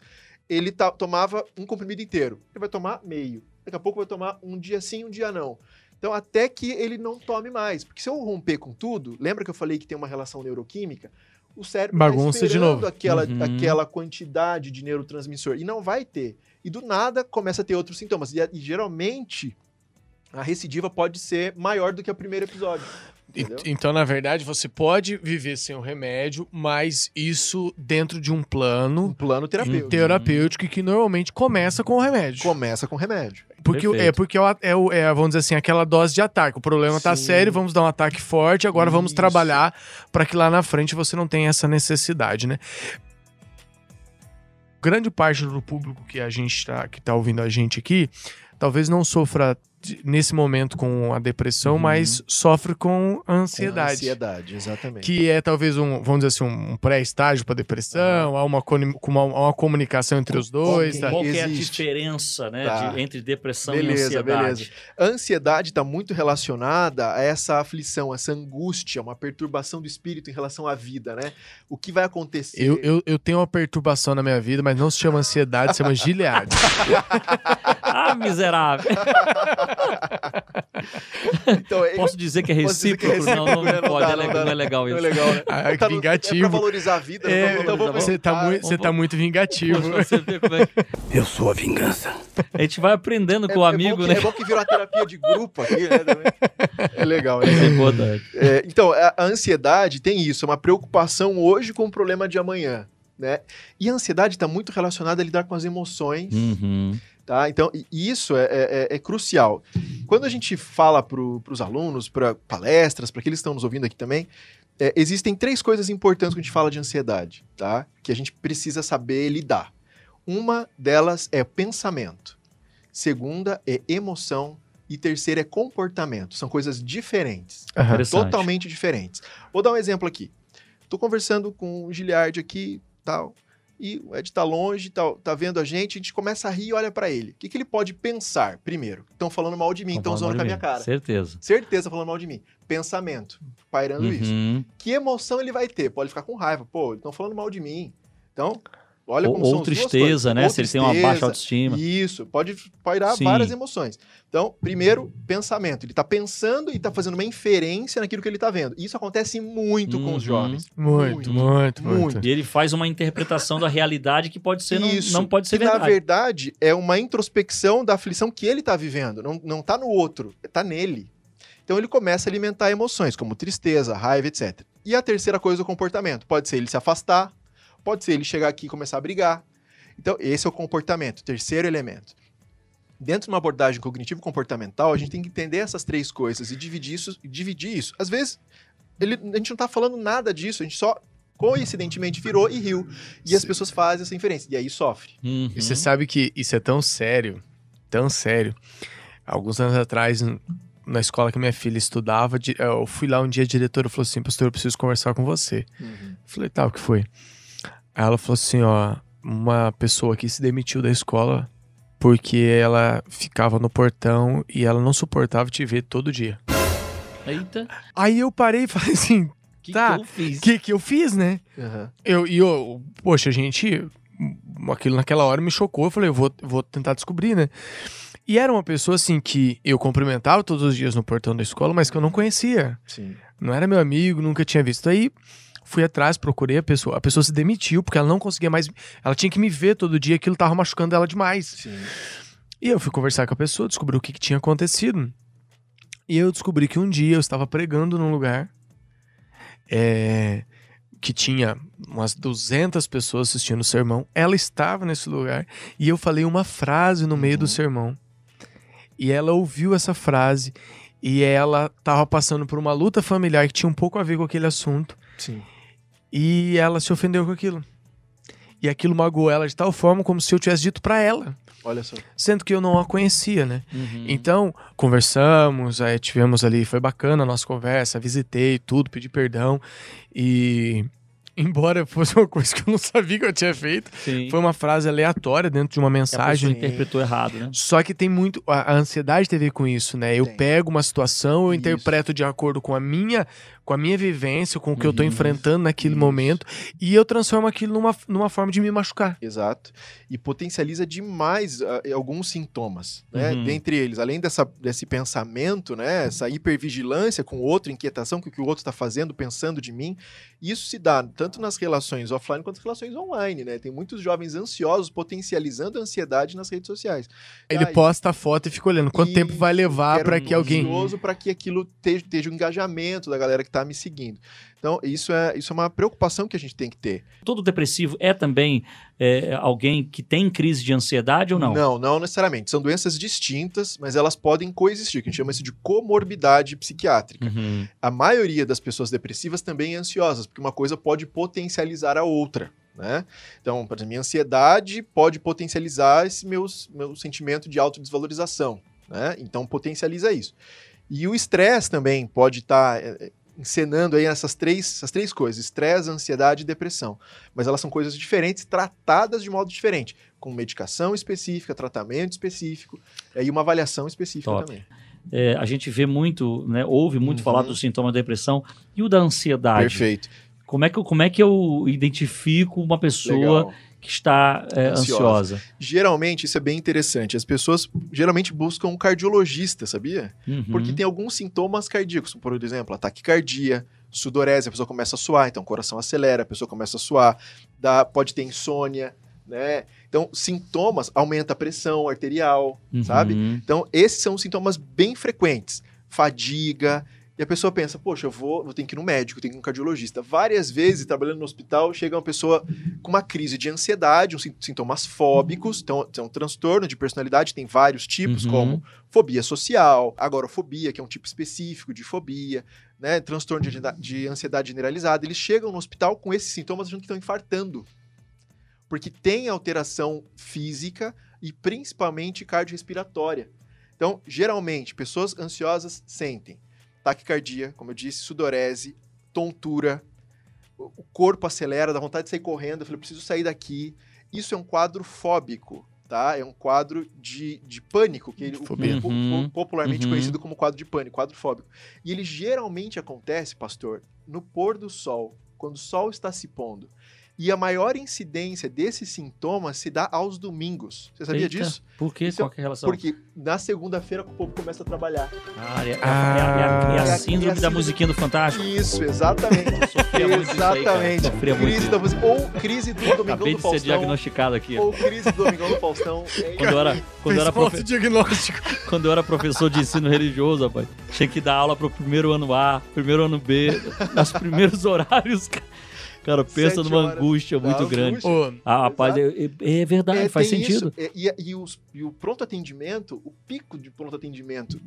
Ele tomava um comprimido inteiro. Ele vai tomar meio. Daqui a pouco vai tomar um dia sim, um dia não. Então, até que ele não tome mais. Porque se eu romper com tudo, lembra que eu falei que tem uma relação neuroquímica? O cérebro Bagunça tá de esperando novo. Aquela, Uhum. aquela quantidade de neurotransmissor. E não vai ter. E do nada começa a ter outros sintomas. E, e geralmente a recidiva pode ser maior do que o primeiro episódio. E- Entendeu? Então, na verdade, você pode viver sem o remédio, mas isso dentro de um Um plano plano terapêutico. terapêutico que normalmente começa com o remédio. Começa com remédio. Porque é porque é, o- é, o- é, vamos dizer assim, aquela dose de ataque. O problema tá Sim. sério, vamos dar um ataque forte, agora vamos Isso. trabalhar para que lá na frente você não tenha essa necessidade, né? Grande parte do público que a gente tá, que tá ouvindo a gente aqui, talvez não sofra nesse momento com a depressão, Uhum. mas sofre com ansiedade. Ansiedade, exatamente. Que é talvez um, vamos dizer assim, um pré-estágio para depressão, há uma, uma, uma comunicação entre os dois. Ok. tá? Qual que é a Existe. diferença né, Tá. de- entre depressão e Beleza, ansiedade? beleza. A ansiedade está muito relacionada a essa aflição, essa angústia, uma perturbação do espírito em relação à vida, né? O que vai acontecer? Eu, eu, eu tenho uma perturbação na minha vida, mas não se chama ansiedade, se chama gileade. Ah, miserável! Então, é- Posso dizer que é dizer que é recíproco? Não, não, recíproco? Não pode, dá, é não legal, dá. não é legal não isso. é legal, né? Ah, Tá no- É vingativo. pra valorizar a vida, É, né? Então vamos você tá, muito, você tá muito vingativo. É Eu sou a vingança. A gente vai aprendendo É- com o é amigo, né? É bom que virou uma terapia de grupo aqui, né? É legal, né? É importante. É, então, a, a ansiedade tem isso, é uma preocupação hoje com o problema de amanhã. né? E a ansiedade está muito relacionada a lidar com as emoções, Uhum. Tá? Então, isso é, é- é- é crucial. Quando a gente fala para os alunos, para palestras, para aqueles que estão nos ouvindo aqui também, é, existem três coisas importantes quando a gente fala de ansiedade, tá? Que a gente precisa saber lidar. Uma delas é pensamento. Segunda é emoção. E terceira é comportamento. São coisas diferentes. Interessante. Totalmente diferentes. Vou dar um exemplo aqui. Tô conversando com o Giliard aqui, tal, e o Ed tá longe, tá, tá vendo a gente, a gente começa a rir e olha pra ele. O que, que ele pode pensar, primeiro? Estão falando mal de mim, estão zoando com a minha cara. Certeza. Certeza falando mal de mim. Pensamento, pairando isso. Uhum. Que emoção ele vai ter? Pode ficar com raiva. Pô, estão falando mal de mim. Então, olha Ou, como ou são as duas tristeza, coisas. né? Ou Se ele tem uma baixa autoestima. isso, pode pairar Sim. várias emoções. Então, primeiro, pensamento. Ele está pensando e está fazendo uma inferência naquilo que ele está vendo. Isso acontece muito com os Uhum. jovens. Muito, muito, muito. muito. E ele faz uma interpretação da realidade que pode ser, não, Isso. não pode ser que, verdade. na verdade, é uma introspecção da aflição que ele está vivendo. Não, não tá no outro, tá nele. Então ele começa a alimentar emoções, como tristeza, raiva, etc. E a terceira coisa, o comportamento. Pode ser ele se afastar, pode ser ele chegar aqui e começar a brigar. Então, esse é o comportamento, terceiro elemento. Dentro de uma abordagem cognitivo-comportamental, a gente tem que entender essas três coisas e dividir isso. e dividir isso. Às vezes, ele- a gente não está falando nada disso, a gente só coincidentemente virou e riu. E as Sim. pessoas fazem essa inferência. E aí sofre. Uhum. E você sabe que isso é tão sério, tão sério. Alguns anos atrás, na escola que minha filha estudava, eu fui lá um dia, a diretora falou assim: Pastor, eu preciso conversar com você. Falei, tá, o que foi? Aí ela falou assim: ó, uma pessoa aqui se demitiu da escola porque ela ficava no portão e ela não suportava te ver todo dia. Eita, Aí eu parei e falei assim: o que, Tá. que eu fiz? o que, que eu fiz, né? Aham. Eu, e eu, poxa, gente, aquilo naquela hora me chocou. Eu falei, eu vou, vou tentar descobrir, né? E era uma pessoa assim que eu cumprimentava todos os dias no portão da escola, mas que eu não conhecia. Sim. Não era meu amigo, nunca tinha visto. Aí fui atrás, procurei a pessoa. A pessoa se demitiu porque ela não conseguia mais. Ela tinha que me ver todo dia, aquilo tava machucando ela demais. Sim. E eu fui conversar com a pessoa, descobri o que, que tinha acontecido. E eu descobri que um dia eu estava pregando num lugar é, que tinha umas 200 pessoas assistindo o sermão. Ela estava nesse lugar e eu falei uma frase no meio do Uhum. sermão. E ela ouviu essa frase e ela estava passando por uma luta familiar que tinha um pouco a ver com aquele assunto. Sim. E ela se ofendeu com aquilo. E aquilo magoou ela de tal forma como se eu tivesse dito para ela, Olha só. sendo que eu não a conhecia, né? Uhum. Então, conversamos, aí tivemos ali, foi bacana a nossa conversa, visitei tudo, pedi perdão e embora fosse uma coisa que eu não sabia que eu tinha feito, Sim. foi uma frase aleatória dentro de uma Que mensagem. pessoa interpretou errado, né? Só que tem muito. A, a ansiedade tem a ver com isso, né? Eu Tem. pego uma situação, eu Isso. interpreto de acordo com a minha, com a minha vivência, com o que eu tô Uhum. enfrentando naquele momento, e eu transformo aquilo numa, numa forma de me machucar. Exato. E potencializa demais ah, alguns sintomas, né? Uhum. Dentre eles, além dessa, desse pensamento, né? Essa hipervigilância com o outro, inquietação com o que o outro está fazendo, pensando de mim. Isso se dá tanto nas relações offline quanto nas relações online, né? Tem muitos jovens ansiosos potencializando a ansiedade nas redes sociais. Ele Ah, posta a foto e fica olhando quanto tempo vai levar para que alguém. ansioso para que aquilo te- esteja o engajamento da galera que está me seguindo. Então, isso é, isso é uma preocupação que a gente tem que ter. Todo depressivo é também é, alguém que tem crise de ansiedade ou não? Não, não necessariamente. São doenças distintas, mas elas podem coexistir, que a gente chama isso de comorbidade psiquiátrica. Uhum. A maioria das pessoas depressivas também é ansiosas, porque uma coisa pode potencializar a outra. Né? Então, por exemplo, minha ansiedade pode potencializar esse meu, meu sentimento de autodesvalorização. Né? Então, potencializa isso. E o estresse também pode estar encenando aí essas três, essas três coisas: estresse, ansiedade e depressão. Mas elas são coisas diferentes, tratadas de modo diferente, com medicação específica, tratamento específico e uma avaliação específica Top. também. É, a gente vê muito, né, ouve muito Uhum. falar dos sintomas da depressão e o da ansiedade. Perfeito. Como é, que, eu- como é que eu identifico uma pessoa Legal. Que está é, Ansiosa. ansiosa? Geralmente, isso é bem interessante. As pessoas geralmente buscam um cardiologista, sabia? Uhum. Porque tem alguns sintomas cardíacos, por exemplo, ataque cardíaco, sudorese, a pessoa começa a suar, então o coração acelera, a pessoa começa a suar, dá, pode ter insônia, né? Então, sintomas, aumenta a pressão arterial, Uhum. sabe? Então, esses são sintomas bem frequentes. Fadiga, E a pessoa pensa, poxa, eu vou, vou ter que ir no médico, tenho que ir no cardiologista. Várias vezes, trabalhando no hospital, chega uma pessoa com uma crise de ansiedade, uns sin- sintomas fóbicos, então é um transtorno de personalidade, tem vários tipos, Uhum. como fobia social, agorafobia, que é um tipo específico de fobia, né, transtorno de, de ansiedade generalizada. Eles chegam no hospital com esses sintomas achando que estão infartando. Porque tem alteração física e principalmente cardiorrespiratória. Então, geralmente, pessoas ansiosas sentem taquicardia, como eu disse, sudorese, tontura, o corpo acelera, dá vontade de sair correndo, eu falei, eu preciso sair daqui. Isso é um quadro fóbico, tá? É um quadro de, de pânico, que ele, o- Fobia. o- o- Uhum. popularmente Uhum. conhecido como quadro de pânico, quadro fóbico. E ele geralmente acontece, pastor, no pôr do sol, quando o sol está se pondo. E a maior incidência desses sintomas se dá aos domingos. Você sabia Eita, disso? Por quê? Isso Qual que é a relação? Porque na segunda-feira o povo começa a trabalhar. Ah, é, é, é, é, é, Ah. a a síndrome da musiquinha do Fantástico. Isso, exatamente. Muito aí. Exatamente. Sofria muito crise disso. da música. Ou crise do Domingão Acabei do de ser Faustão. diagnosticado aqui. Ou crise do Domingão do Faustão. É, Quando eu era, quando eu era, profe- diagnóstico. quando eu era professor de ensino religioso, rapaz, tinha que dar aula pro primeiro ano A, primeiro ano B, nos primeiros horários. cara. Cara, pensa Sete numa horas angústia muito grande. angústia. Ô, Ah, rapaz, é, é- é verdade, É, faz sentido. isso. É, E, e os- e o pronto atendimento, o pico de pronto atendimento.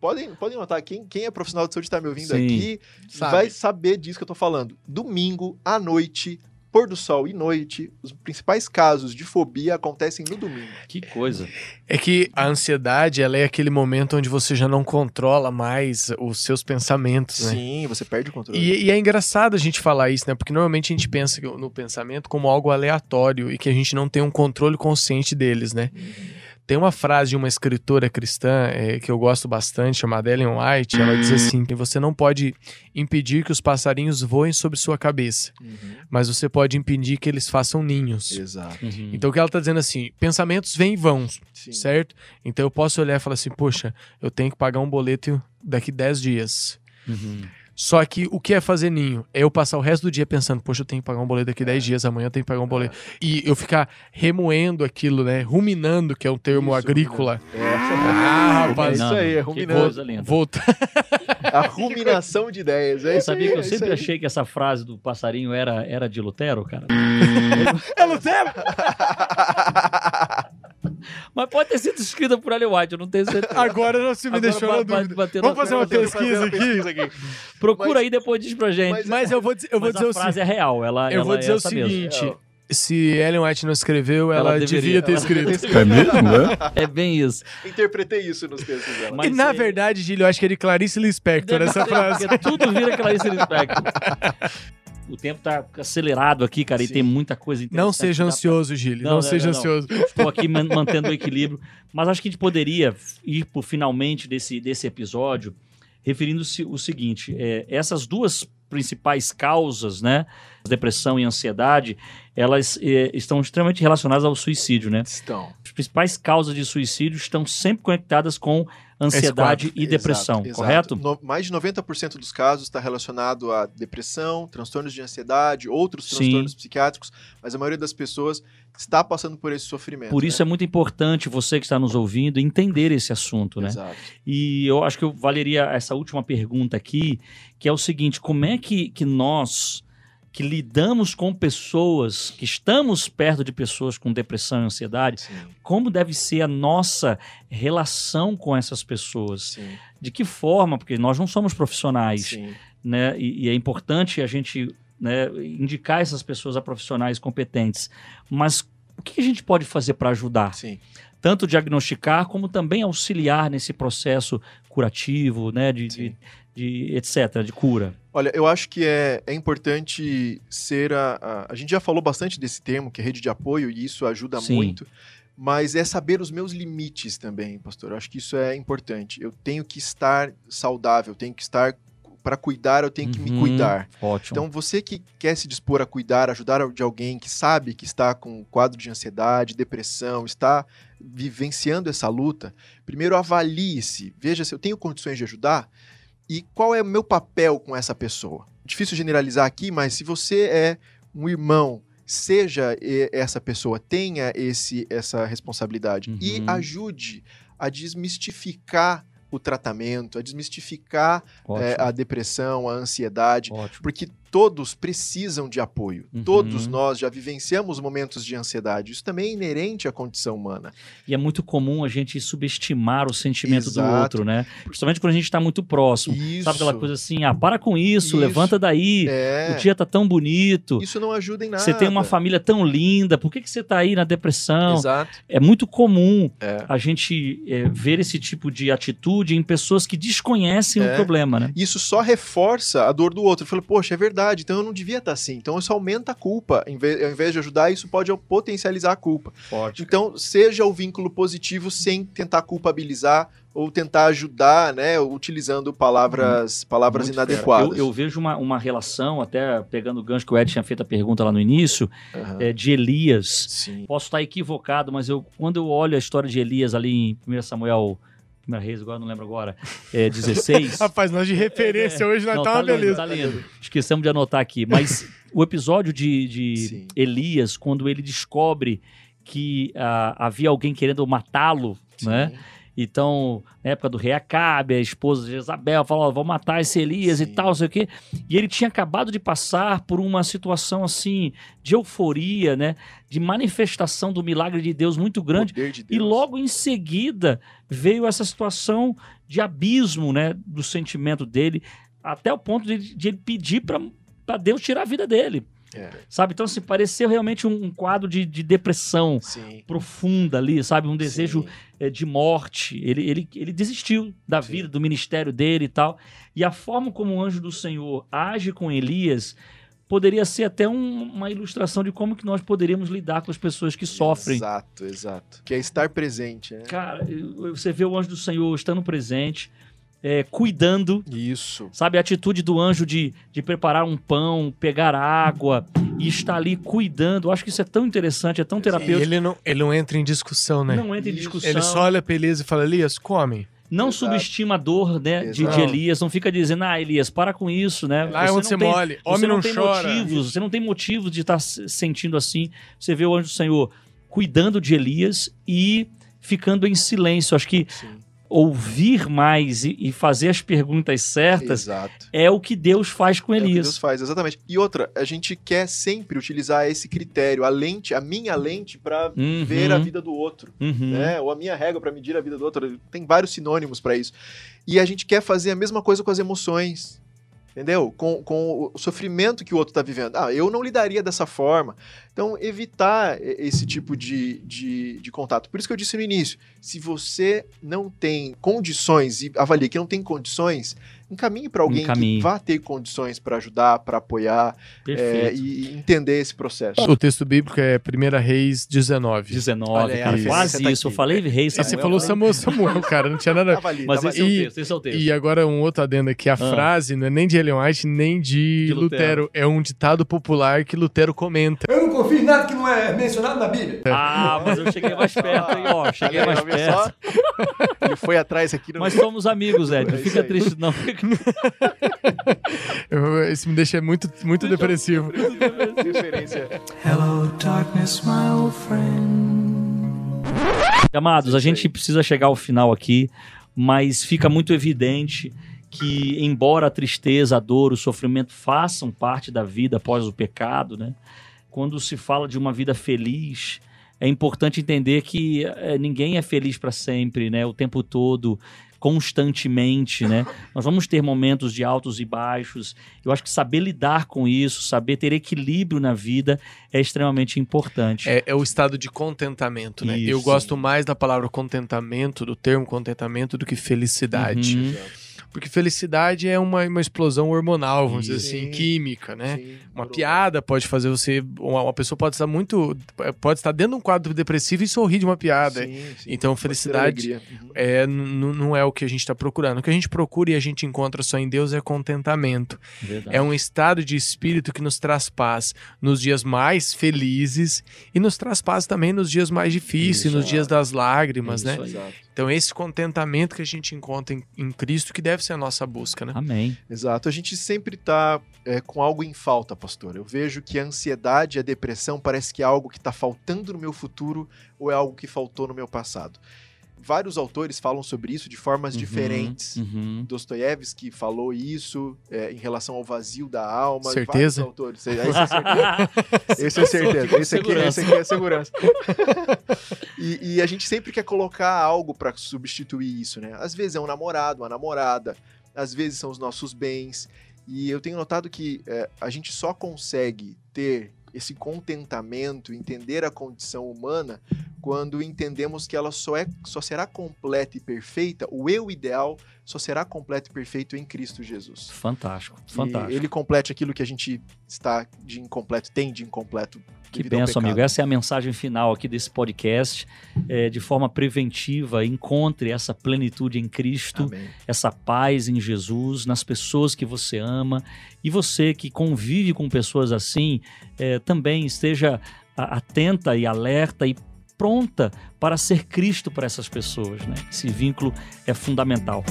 Podem, podem notar, quem, quem é profissional de saúde está me ouvindo Sim. aqui Sabe. vai saber disso que eu tô falando. Domingo, à noite, pôr do sol e noite, os principais casos de fobia acontecem no domingo. Que coisa. É que a ansiedade, ela é aquele momento onde você já não controla mais os seus pensamentos, né? Sim, você perde o controle. E, e é engraçado a gente falar isso, né? Porque normalmente a gente pensa no pensamento como algo aleatório e que a gente não tem um controle consciente deles, né? Tem uma frase de uma escritora cristã eh, que eu gosto bastante, chamada Ellen White. Ela diz assim: que você não pode impedir que os passarinhos voem sobre sua cabeça, Uhum. mas você pode impedir que eles façam ninhos. Exato. Uhum. Então o que ela tá dizendo assim, pensamentos vêm e vão, Sim. certo? Então eu posso olhar e falar assim, poxa, eu tenho que pagar um boleto daqui 10 dias. Uhum. Só que o que é fazer ninho? É eu passar o resto do dia pensando, poxa, eu tenho que pagar um boleto daqui 10 dias, amanhã eu tenho que pagar um boleto. E eu ficar remoendo aquilo, né? Ruminando, que é um termo Isso, agrícola. É. Ah, rapaz. isso aí, é Que ruminando. coisa linda. Voltar. A ruminação de ideias. É Você isso sabia aí, que eu é sempre aí. achei que essa frase do passarinho era, era de Lutero, cara? É Lutero? Mas pode ter sido escrita por Ellen White, eu não tenho certeza. Agora você me Agora deixou na dúvida. bater Vamos fazer uma pesquisa pesquisa aqui. Procura Mas- aí depois diz pra gente. mas- Mas eu vou dizer, eu vou Mas dizer a o frase seguinte. é real, ela, Eu ela vou é dizer o essa mesmo. seguinte. Se Ellen White não escreveu, ela, Ela devia deveria, ter ela escrito. É mesmo, né? É bem isso. Interpretei isso nos textos dela. Mas e na é- verdade, Gílio, eu acho que é de Clarice Lispector Deve essa ser, frase. Porque tudo vira Clarice Lispector. O tempo tá acelerado aqui, cara, e Sim. tem muita coisa interessante. Não seja Dá pra- ansioso, Gílio. Não, Não, não, seja não, ansioso. Estou aqui man- mantendo o equilíbrio. Mas acho que a gente poderia ir por finalmente desse, desse episódio referindo-se o seguinte: é, essas duas principais causas, né? Depressão e ansiedade, elas é, estão extremamente relacionadas ao suicídio, né? Estão. Principais causas de suicídio estão sempre conectadas com ansiedade e depressão, Exato, exato. correto? No- mais de 90% dos casos está relacionado a depressão, transtornos de ansiedade, outros Sim. transtornos psiquiátricos, mas a maioria das pessoas está passando por esse sofrimento. Por isso é muito importante você que está nos ouvindo entender esse assunto, né? Exato. E eu acho que eu valeria essa última pergunta aqui, que é o seguinte: como é que, que nós que lidamos com pessoas, que estamos perto de pessoas com depressão e ansiedade, Sim, como deve ser a nossa relação com essas pessoas? sim, De que forma? Porque nós não somos profissionais, sim. né? E, e é importante a gente né, indicar essas pessoas a profissionais competentes. Mas o que a gente pode fazer para ajudar? sim. tanto diagnosticar como também auxiliar nesse processo curativo, né, de, de, de etc, de cura. Olha, eu acho que é, é importante ser a, a. A gente já falou bastante desse termo, que é rede de apoio, e isso ajuda Sim. muito. Mas é saber os meus limites também, pastor. Eu acho que isso é importante. Eu tenho que estar saudável, tenho que estar. Para cuidar, eu tenho que me Uhum. cuidar. Ótimo. Então, você que quer se dispor a cuidar, ajudar de alguém que sabe que está com quadro de ansiedade, depressão, está vivenciando essa luta, primeiro avalie-se. Veja se eu tenho condições de ajudar e qual é o meu papel com essa pessoa. Difícil generalizar aqui, mas se você é um irmão, seja essa pessoa, tenha esse, essa responsabilidade e Uhum. ajude a desmistificar o tratamento, a desmistificar é, a depressão, a ansiedade, Ótimo. porque todos precisam de apoio. Uhum. Todos nós já vivenciamos momentos de ansiedade. Isso também é inerente à condição humana. E é muito comum a gente subestimar o sentimento do Exato. outro, né? Principalmente quando a gente tá muito próximo. Isso. Sabe aquela coisa assim, ah, para com isso, Isso. levanta daí, É, o dia tá tão bonito, isso não ajuda em nada. você tem uma família tão linda, por que, que você tá aí na depressão? Exato. É muito comum É. a gente é, ver esse tipo de atitude em pessoas que desconhecem o É. problema, né? Isso só reforça a dor do outro. Eu falei, poxa, é verdade, então eu não devia estar assim. Então isso aumenta a culpa. Em vez, ao invés de ajudar, isso pode potencializar a culpa. Forte. Então, seja o vínculo positivo sem tentar culpabilizar ou tentar ajudar, né, utilizando palavras, palavras Muito inadequadas. Eu, eu vejo uma, uma relação, até pegando o gancho que o Ed tinha feito a pergunta lá no início, Aham. é, de Elias. Sim. Posso estar equivocado, mas eu, quando eu olho a história de Elias ali em 1 Samuel, 1 Reis, agora não lembro agora, é 16. Rapaz, nós de referência hoje nós Não, tá uma lindo, beleza. tá lindo. Esquecemos de anotar aqui. Mas o episódio de, de. Elias, quando ele descobre que ah, havia alguém querendo matá-lo, né? Então, na época do rei Acabe, a esposa de Jezabel falou: vou matar esse Elias e Sim. tal, não sei o quê. E ele tinha acabado de passar por uma situação assim de euforia, né? De manifestação do milagre de Deus muito grande. De E Deus. logo em seguida veio essa situação de abismo, né, do sentimento dele, até o ponto de, de ele pedir para Deus tirar a vida dele, É, sabe? Então, assim, pareceu realmente um, um quadro de, de depressão sim. profunda ali, sabe? Um desejo eh, de morte. Ele, ele, ele desistiu da Sim. vida, do ministério dele e tal. E a forma como o anjo do Senhor age com Elias poderia ser até um- uma ilustração de como que nós poderíamos lidar com as pessoas que sofrem. Exato, exato. Que é estar presente, né? Cara, você vê o anjo do Senhor estando presente, é, cuidando, Isso. sabe? A atitude do anjo de, de preparar um pão, pegar água e estar ali cuidando. Eu acho que isso é tão interessante, é tão E terapêutico. ele não, ele não entra em discussão, né? Não entra em discussão. Ele só olha pra Elias e fala, Elias, come. Não Exato. subestima a dor né, de, de. Elias. Não fica dizendo, ah, Elias, para com isso, né? Lá é onde você não tem- mole. Você Homem não, não tem chora. motivos, você não tem motivos de estar se sentindo assim. Você vê o anjo do Senhor cuidando de Elias e ficando em silêncio. Acho que Sim. Ouvir mais e, e fazer as perguntas certas Exato. é o que Deus faz com É o que Elias. Deus faz, exatamente. E outra, a gente quer sempre utilizar esse critério, a lente, a minha lente, para Uhum, ver a vida do outro. uhum. né? Ou a minha régua para medir a vida do outro. Tem vários sinônimos para isso. E a gente quer fazer a mesma coisa com as emoções. Entendeu? Com, com o sofrimento que o outro está vivendo. Ah, eu não lidaria dessa forma. Então, evitar esse tipo de, de, de contato. Por isso que eu disse no início: se você não tem condições e avalia que não tem condições, encaminhe para alguém Encaminhe. que vá ter condições para ajudar, para apoiar é, e, e entender esse processo. O texto bíblico é 1 Reis 19. 19, Olha cara, referência quase tá isso. Eu falei rei E Samuel. você falou Samuel, Samuel, cara, não tinha nada a ver. Avalie, Mas esse é o E- texto, esse é o texto. E agora um outro adendo aqui, a Ah. frase não é nem de Ellen White, nem de, De Lutero. Lutero. É um ditado popular que Lutero comenta. Eu não confio nada que não é mencionado na Bíblia. Ah, mas eu cheguei mais perto, hein, ó. Cheguei mais perto. Ele foi atrás aqui no Mas somos amigos, Ed. Não É fica triste, não. Eu- Isso me deixa muito, muito depressivo. referência. Hello, darkness, my old friend. Amados, a gente precisa chegar ao final aqui, mas fica muito evidente que, embora a tristeza, a dor, o sofrimento façam parte da vida após o pecado, né? Quando se fala de uma vida feliz, é importante entender que eh, ninguém é feliz para sempre, né? O tempo todo, constantemente, né? Nós vamos ter momentos de altos e baixos. Eu acho que saber lidar com isso, saber ter equilíbrio na vida é extremamente importante. É, é o estado de contentamento, né? Eu Isso. gosto mais da palavra contentamento, do termo contentamento, do que felicidade. Uhum. Porque felicidade é uma, uma explosão hormonal, vamos dizer Sim. assim, química, né? Sim, Uma piada pode fazer você. Uma, uma pessoa pode estar muito. Pode estar dentro de um quadro depressivo e sorrir de uma piada. Sim. Então, felicidade. Uhum. é, não é o que a gente está procurando. O que a gente procura e a gente encontra só em Deus é contentamento. Verdade. É um estado de espírito que nos traz paz nos dias mais felizes e nos traz paz também nos dias mais difíceis, Isso, nos dias das lágrimas, Isso né? Então, esse contentamento que a gente encontra em, em Cristo que deve ser a nossa busca, né? Amém. Exato. A gente sempre está com algo em falta, pastor. Eu vejo que a ansiedade e a depressão parece que é algo que está faltando no meu futuro ou é algo que faltou no meu passado. Vários autores falam sobre isso de formas Uhum, diferentes. uhum. Dostoiévski falou isso é, em relação ao vazio da alma. Certeza? Vários autores. Esse é certeza. Esse é certeza. Esse aqui, esse aqui é segurança. e, e a gente sempre quer colocar algo para substituir isso, né? Às vezes é um namorado, uma namorada, às vezes são os nossos bens. E eu tenho notado que é, a gente só consegue ter esse contentamento, entender a condição humana, quando entendemos que ela só, é, só será completa e perfeita, o eu ideal só será completo e perfeito em Cristo Jesus. Fantástico, fantástico. ele complete aquilo que a gente está de incompleto, tem de incompleto. Que benção, amigo. Essa é a mensagem final aqui desse podcast. É, de forma preventiva, encontre essa plenitude em Cristo, Amém. essa paz em Jesus, nas pessoas que você ama. E você que convive com pessoas assim, é, também esteja atenta e alerta e pronta para ser Cristo para essas pessoas. Né? Esse vínculo é fundamental.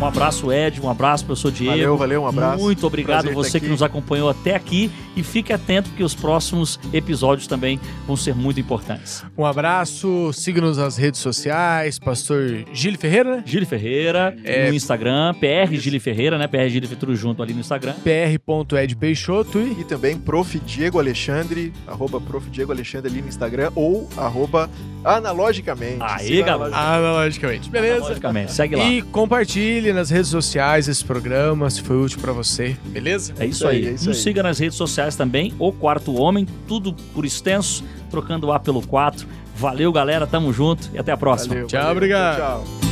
Um abraço, Ed. Um abraço, professor Diego. Valeu, valeu, um abraço. Muito obrigado Prazer você que nos acompanhou até aqui e fique atento que os próximos episódios também vão ser muito importantes. Um abraço, siga-nos nas redes sociais, pastor Gil Ferreira, né? Gili Ferreira É. no Instagram, PR Gili Ferreira, né? PR Gili tudo junto ali no Instagram. pr.edpeixoto e E também Prof. Diego Alexandre, arroba Prof. Diego Alexandre ali no Instagram, ou arroba analogicamente. Aí, galera. analogicamente. analogicamente. Beleza? Logicamente, segue lá. E compartilhe nas redes sociais esse programa, se foi útil pra você, beleza? É isso Isso aí, aí. é isso Nos aí. siga nas redes sociais também, o Quarto Homem, tudo por extenso, trocando A pelo 4. Valeu, galera. Tamo junto e até a próxima. Valeu, Tchau, valeu. obrigado. Tchau, tchau.